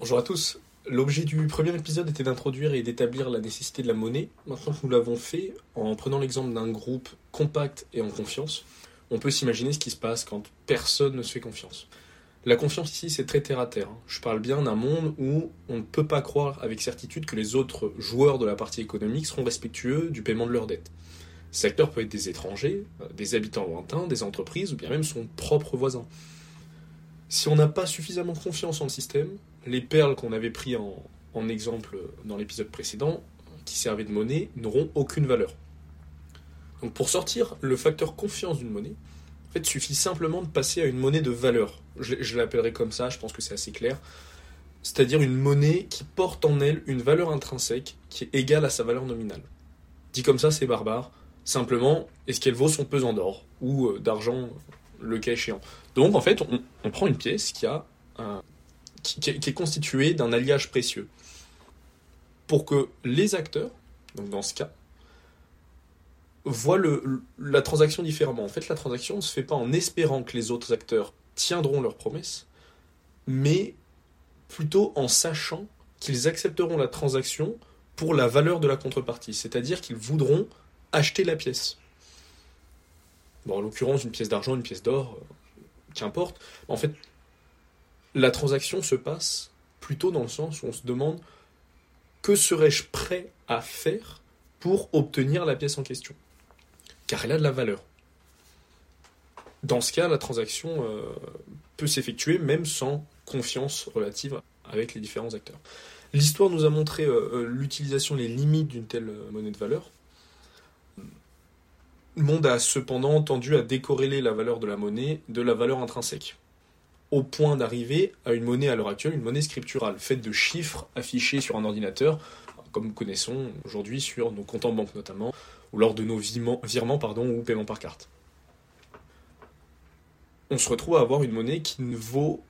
Bonjour à tous. L'objet du premier épisode était d'introduire et d'établir la nécessité de la monnaie. Maintenant que nous l'avons fait, en prenant l'exemple d'un groupe compact et en confiance, on peut s'imaginer ce qui se passe quand personne ne se fait confiance. La confiance ici, c'est très terre à terre. Je parle bien d'un monde où on ne peut pas croire avec certitude que les autres joueurs de la partie économique seront respectueux du paiement de leurs dettes. Ces acteurs peuvent être des étrangers, euh, des habitants lointains, des entreprises ou bien même son propre voisin. Si on n'a pas suffisamment confiance en le système, les perles qu'on avait pris en, exemple dans l'épisode précédent, qui servaient de monnaie, n'auront aucune valeur. Donc pour sortir le facteur confiance d'une monnaie, en fait, il suffit simplement de passer à une monnaie de valeur. Je, je l'appellerai comme ça, je pense que c'est assez clair. C'est-à-dire une monnaie qui porte en elle une valeur intrinsèque qui est égale à sa valeur nominale. Dit comme ça, c'est barbare. Simplement, est-ce qu'elle vaut son pesant d'or ou euh, d'argent, le cas échéant? Donc en fait, on, on prend une pièce qui, a un, qui, est- constituée d'un alliage précieux. Pour que les acteurs, donc dans ce cas, voient le- la transaction différemment. En fait, la transaction ne se fait pas en espérant que les autres acteurs tiendront leurs promesses, mais plutôt en sachant qu'ils accepteront la transaction pour la valeur de la contrepartie, c'est-à-dire qu'ils voudront acheter la pièce. Bon, en l'occurrence, une pièce d'argent, une pièce d'or, euh, qu'importe. En fait, la transaction se passe plutôt dans le sens où on se demande que serais-je prêt à faire pour obtenir la pièce en question Car elle a de la valeur. Dans ce cas, la transaction euh, peut s'effectuer même sans confiance relative avec les différents acteurs. L'histoire nous a montré euh, euh, l'utilisation, les limites d'une telle monnaie de valeur. Le monde a cependant tendu à décorréler la valeur de la monnaie de la valeur intrinsèque, au point d'arriver à une monnaie à l'heure actuelle, une monnaie scripturale, faite de chiffres affichés sur un ordinateur, comme nous connaissons aujourd'hui sur nos comptes en banque notamment, ou lors de nos virements, ou paiements par carte. On se retrouve à avoir une monnaie qui ne vaut,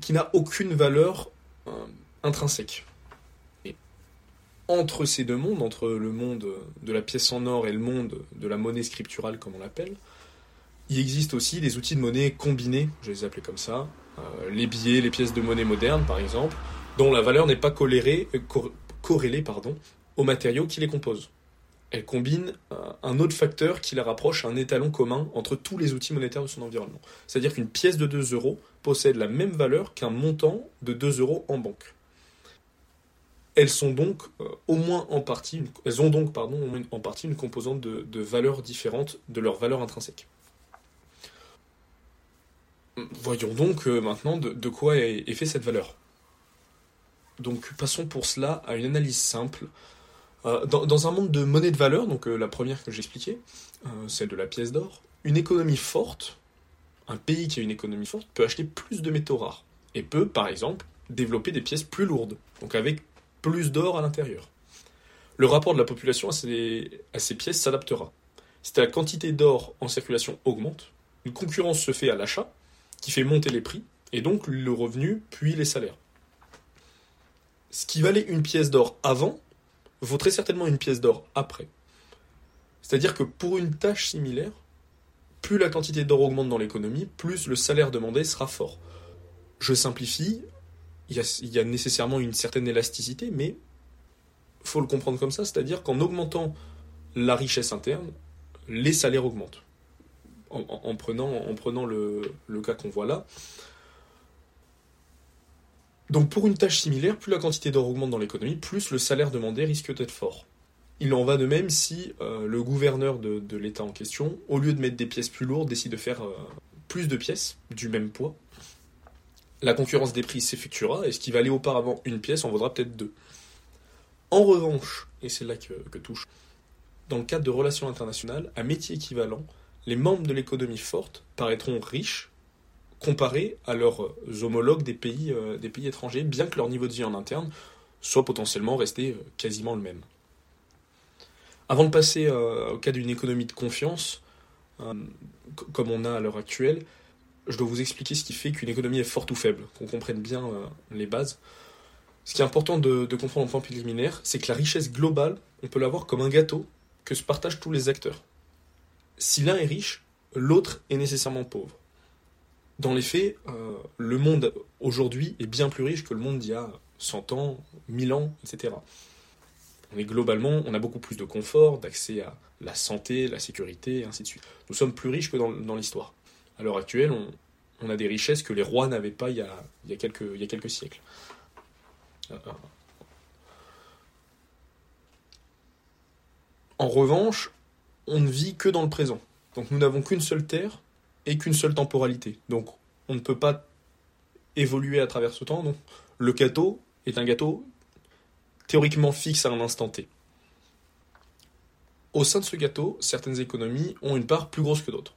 qui n'a aucune valeur euh, intrinsèque. Entre ces deux mondes, entre le monde de la pièce en or et le monde de la monnaie scripturale, comme on l'appelle, il existe aussi des outils de monnaie combinés, je les appeler comme ça, euh, les billets, les pièces de monnaie moderne par exemple, dont la valeur n'est pas corrélée, euh, cor- corrélée aux matériaux qui les composent. Elle combine euh, un autre facteur qui la rapproche à un étalon commun entre tous les outils monétaires de son environnement. C'est-à-dire qu'une pièce de 2 euros possède la même valeur qu'un montant de 2 euros en banque. Elles sont donc euh, au moins en partie, elles ont donc en partie une composante de, valeurs différentes de leur valeur intrinsèque. Voyons donc euh, maintenant de, quoi est, est fait cette valeur. Donc passons pour cela à une analyse simple. Euh, dans, un monde de monnaie de valeur, donc euh, la première que j'expliquais, celle de la pièce d'or, une économie forte, un pays qui a une économie forte, peut acheter plus de métaux rares et peut, par exemple, développer des pièces plus lourdes, donc avec plus d'or à l'intérieur. Le rapport de la population à ces, à ces pièces s'adaptera. Si la quantité d'or en circulation augmente, une concurrence se fait à l'achat, qui fait monter les prix, et donc le revenu, puis les salaires. Ce qui valait une pièce d'or avant, vaut très certainement une pièce d'or après. C'est-à-dire que pour une tâche similaire, plus la quantité d'or augmente dans l'économie, plus le salaire demandé sera fort. Je simplifie, il y a, nécessairement une certaine élasticité, mais faut le comprendre comme ça, c'est-à-dire qu'en augmentant la richesse interne, les salaires augmentent. En, en- en prenant, en prenant le, cas qu'on voit là. Donc pour une tâche similaire, plus la quantité d'or augmente dans l'économie, plus le salaire demandé risque d'être fort. Il en va de même si euh, le gouverneur de, l'État en question, au lieu de mettre des pièces plus lourdes, décide de faire euh, plus de pièces du même poids. La concurrence des prix s'effectuera et ce qui valait auparavant une pièce en vaudra peut-être deux. En revanche, et c'est là que, que touche, dans le cadre de relations internationales, à métier équivalent, les membres de l'économie forte paraîtront riches comparés à leurs homologues des pays, euh, des pays étrangers, bien que leur niveau de vie en interne soit potentiellement resté euh, quasiment le même. Avant de passer euh, au cas d'une économie de confiance, comme on a à l'heure actuelle, je dois vous expliquer ce qui fait qu'une économie est forte ou faible, qu'on comprenne bien les bases. Ce qui est important de, de comprendre en point préliminaire, c'est que la richesse globale, on peut l'avoir comme un gâteau que se partagent tous les acteurs. Si l'un est riche, l'autre est nécessairement pauvre. dans les faits, euh, le monde aujourd'hui est bien plus riche que le monde d'il y a 100 ans, 1000 ans, etc. On est globalement, on a beaucoup plus de confort, d'accès à la santé, la sécurité, et ainsi de suite. Nous sommes plus riches que dans, dans l'histoire. À l'heure actuelle, on, a des richesses que les rois n'avaient pas il y, a, il, y a quelques, il y a quelques siècles. En revanche, on ne vit que dans le présent. Donc nous n'avons qu'une seule terre et qu'une seule temporalité. Donc on ne peut pas évoluer à travers ce temps. Donc le gâteau est un gâteau théoriquement fixe à un instant T. Au sein de ce gâteau, certaines économies ont une part plus grosse que d'autres.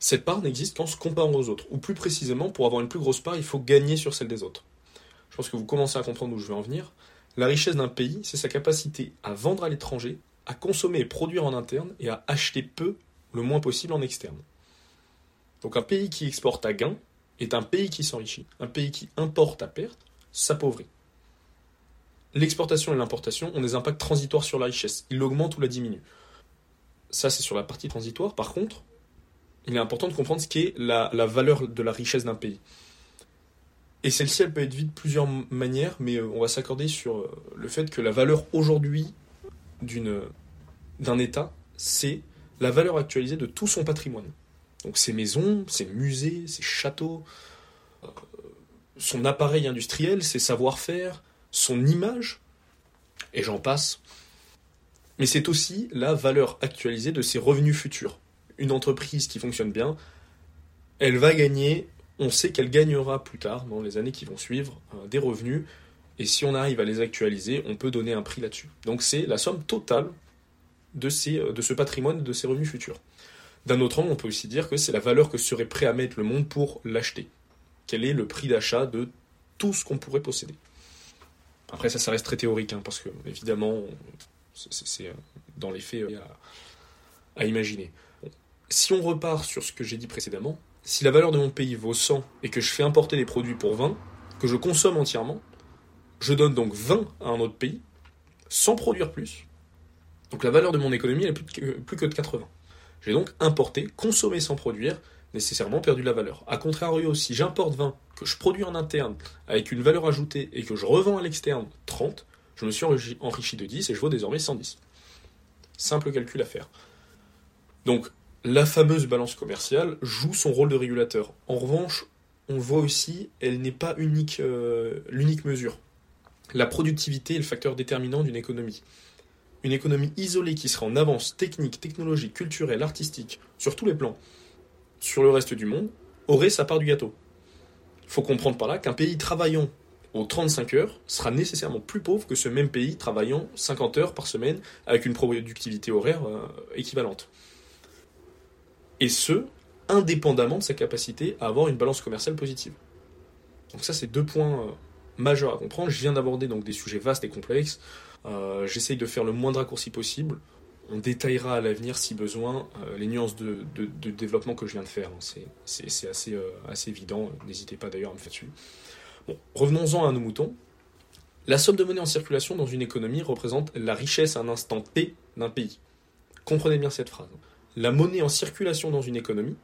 Cette part n'existe qu'en se comparant aux autres, ou plus précisément, pour avoir une plus grosse part, il faut gagner sur celle des autres. Je pense que vous commencez à comprendre où je veux en venir. La richesse d'un pays, c'est sa capacité à vendre à l'étranger, à consommer et produire en interne, et à acheter peu, le moins possible en externe. Donc un pays qui exporte à gain est un pays qui s'enrichit. Un pays qui importe à perte s'appauvrit. L'exportation et l'importation ont des impacts transitoires sur la richesse. Ils l'augmentent ou la diminuent. Ça, c'est sur la partie transitoire. Par contre, il est important de comprendre ce qu'est la, la valeur de la richesse d'un pays. Et celle-ci, elle peut être vue de plusieurs manières, mais euh, on va s'accorder sur euh, le fait que la valeur aujourd'hui d'un État, c'est la valeur actualisée de tout son patrimoine. Donc ses maisons, ses musées, ses châteaux, euh, son appareil industriel, ses savoir-faire, son image, et j'en passe. Mais c'est aussi la valeur actualisée de ses revenus futurs. Une entreprise qui fonctionne bien, elle va gagner, on sait qu'elle gagnera plus tard, dans les années qui vont suivre, euh, des revenus, et si on arrive à les actualiser, on peut donner un prix là-dessus. Donc c'est la somme totale de, ces, euh, de ce patrimoine, de ses revenus futurs. D'un autre angle, on peut aussi dire que c'est la valeur que serait prêt à mettre le monde pour l'acheter. Quel est le prix d'achat de tout ce qu'on pourrait posséder Après, ça, ça reste très théorique, hein, parce que, évidemment, c'est euh, dans les faits euh, à, imaginer. Si on repart sur ce que j'ai dit précédemment, si la valeur de mon pays vaut 100 et que je fais importer des produits pour 20, que je consomme entièrement, je donne donc 20 à un autre pays, sans produire plus. Donc la valeur de mon économie, est plus que, plus que de 80. J'ai donc importé, consommé sans produire, nécessairement perdu la valeur. A contrario, si j'importe 20, que je produis en interne avec une valeur ajoutée et que je revends à l'externe 30, je me suis enrichi de 10 et je vaux désormais 110. Simple calcul à faire. Donc, la fameuse balance commerciale joue son rôle de régulateur. En revanche, on voit aussi, elle n'est pas unique, euh, l'unique mesure. La productivité est le facteur déterminant d'une économie une économie isolée qui serait en avance technique, technologique, culturelle, artistique, sur tous les plans, sur le reste du monde, aurait sa part du gâteau. Il faut comprendre par là qu'un pays travaillant aux 35 heures sera nécessairement plus pauvre que ce même pays travaillant 50 heures par semaine avec une productivité horaire euh, équivalente. Et ce, indépendamment de sa capacité à avoir une balance commerciale positive. Donc ça, c'est deux points euh, majeurs à comprendre. Je viens d'aborder donc des sujets vastes et complexes. Euh, j'essaye de faire le moins de raccourcis possible. On détaillera à l'avenir, si besoin, euh, les nuances de, développement que je viens de faire. C'est assez, euh, assez évident. N'hésitez pas d'ailleurs à me faire dessus. Revenons-en à nos moutons. La somme de monnaie en circulation dans une économie représente la richesse à un instant T d'un pays. Comprenez bien cette phrase. La monnaie en circulation dans une économie,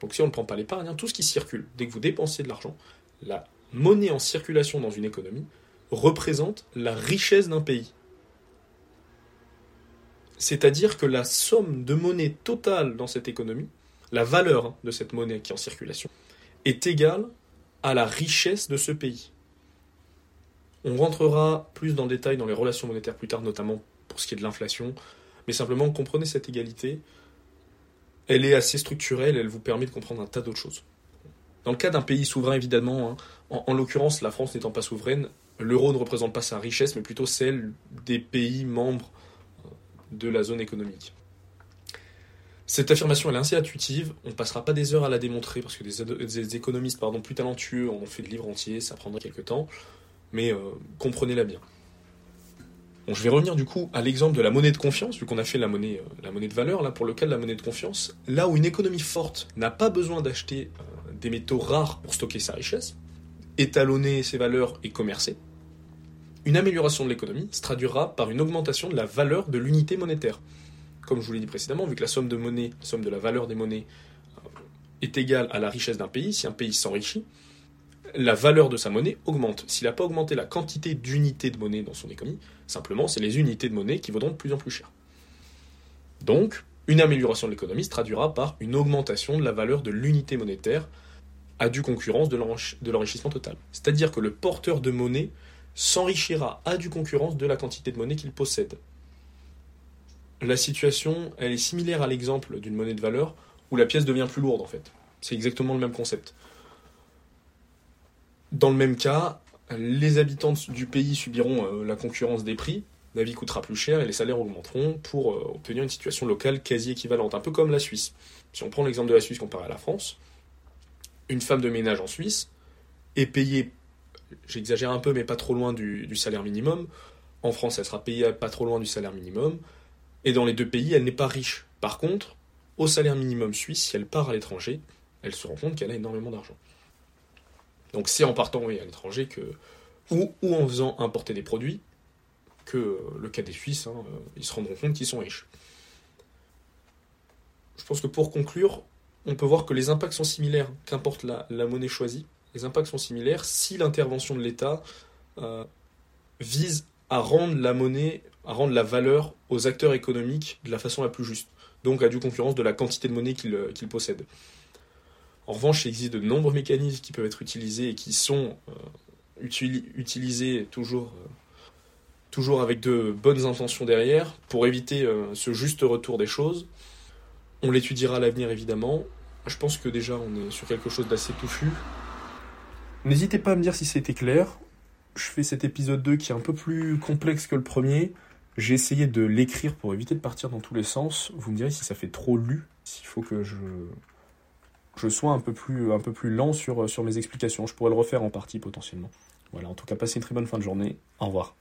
donc si on ne prend pas l'épargne, hein, tout ce qui circule, dès que vous dépensez de l'argent, la monnaie en circulation dans une économie représente la richesse d'un pays. C'est-à-dire que la somme de monnaie totale dans cette économie, la valeur hein, de cette monnaie qui est en circulation, est égale à la richesse de ce pays. On rentrera plus dans le détail dans les relations monétaires plus tard, notamment pour ce qui est de l'inflation, mais simplement comprenez cette égalité. Elle est assez structurelle, elle vous permet de comprendre un tas d'autres choses. Dans le cas d'un pays souverain, évidemment, hein, en, en l'occurrence, la France n'étant pas souveraine, l'euro ne représente pas sa richesse, mais plutôt celle des pays membres euh, de la zone économique. Cette affirmation est assez intuitive, on ne passera pas des heures à la démontrer parce que des, économistes pardon, plus talentueux en ont fait de livres entiers, ça prendrait quelques temps, mais euh, comprenez-la bien. Bon, je vais revenir du coup à l'exemple de la monnaie de confiance, vu qu'on a fait la monnaie, euh, la monnaie de valeur, là pour le cas de la monnaie de confiance, là où une économie forte n'a pas besoin d'acheter des métaux rares pour stocker sa richesse, étalonner ses valeurs et commercer, une amélioration de l'économie se traduira par une augmentation de la valeur de l'unité monétaire. Comme je vous l'ai dit précédemment, vu que la somme de monnaie, la somme de la valeur des monnaies euh, est égale à la richesse d'un pays, si un pays s'enrichit, la valeur de sa monnaie augmente. S'il n'a pas augmenté la quantité d'unités de monnaie dans son économie, simplement, c'est les unités de monnaie qui vaudront de plus en plus cher. Donc, une amélioration de l'économie se traduira par une augmentation de la valeur de l'unité monétaire à due concurrence de l'enrichissement total. C'est-à-dire que le porteur de monnaie s'enrichira à due concurrence de la quantité de monnaie qu'il possède. La situation, elle est similaire à l'exemple d'une monnaie de valeur où la pièce devient plus lourde en fait. C'est exactement le même concept. Dans le même cas, les habitants du pays subiront euh, la concurrence des prix, la vie coûtera plus cher et les salaires augmenteront pour euh, obtenir une situation locale quasi équivalente, un peu comme la Suisse. Si on prend l'exemple de la Suisse comparé à la France, une femme de ménage en Suisse est payée, j'exagère un peu, mais pas trop loin du, salaire minimum. En France, elle sera payée pas trop loin du salaire minimum. Et dans les deux pays, elle n'est pas riche. Par contre, au salaire minimum suisse, si elle part à l'étranger, elle se rend compte qu'elle a énormément d'argent. Donc c'est en partant oui, à l'étranger que ou, ou, en faisant importer des produits que euh, le cas des Suisses, hein, euh, ils se rendront compte qu'ils sont riches. Je pense que pour conclure, on peut voir que les impacts sont similaires, qu'importe la, monnaie choisie. Les impacts sont similaires si l'intervention de l'État euh, vise à rendre la monnaie, à rendre la valeur aux acteurs économiques de la façon la plus juste, donc à due concurrence de la quantité de monnaie qu'ils possèdent. En revanche, il existe de nombreux mécanismes qui peuvent être utilisés et qui sont euh, utilisés toujours, euh, avec de bonnes intentions derrière pour éviter euh, ce juste retour des choses. On l'étudiera à l'avenir évidemment. Je pense que déjà on est sur quelque chose d'assez touffu. N'hésitez pas à me dire si c'était clair. Je fais cet épisode 2 qui est un peu plus complexe que le premier. J'ai essayé de l'écrire pour éviter de partir dans tous les sens. Vous me direz si ça fait trop lu, s'il faut que je je sois un peu plus, un peu plus lent sur, sur mes explications. Je pourrais le refaire en partie potentiellement. Voilà, en tout cas, passez une très bonne fin de journée. Au revoir.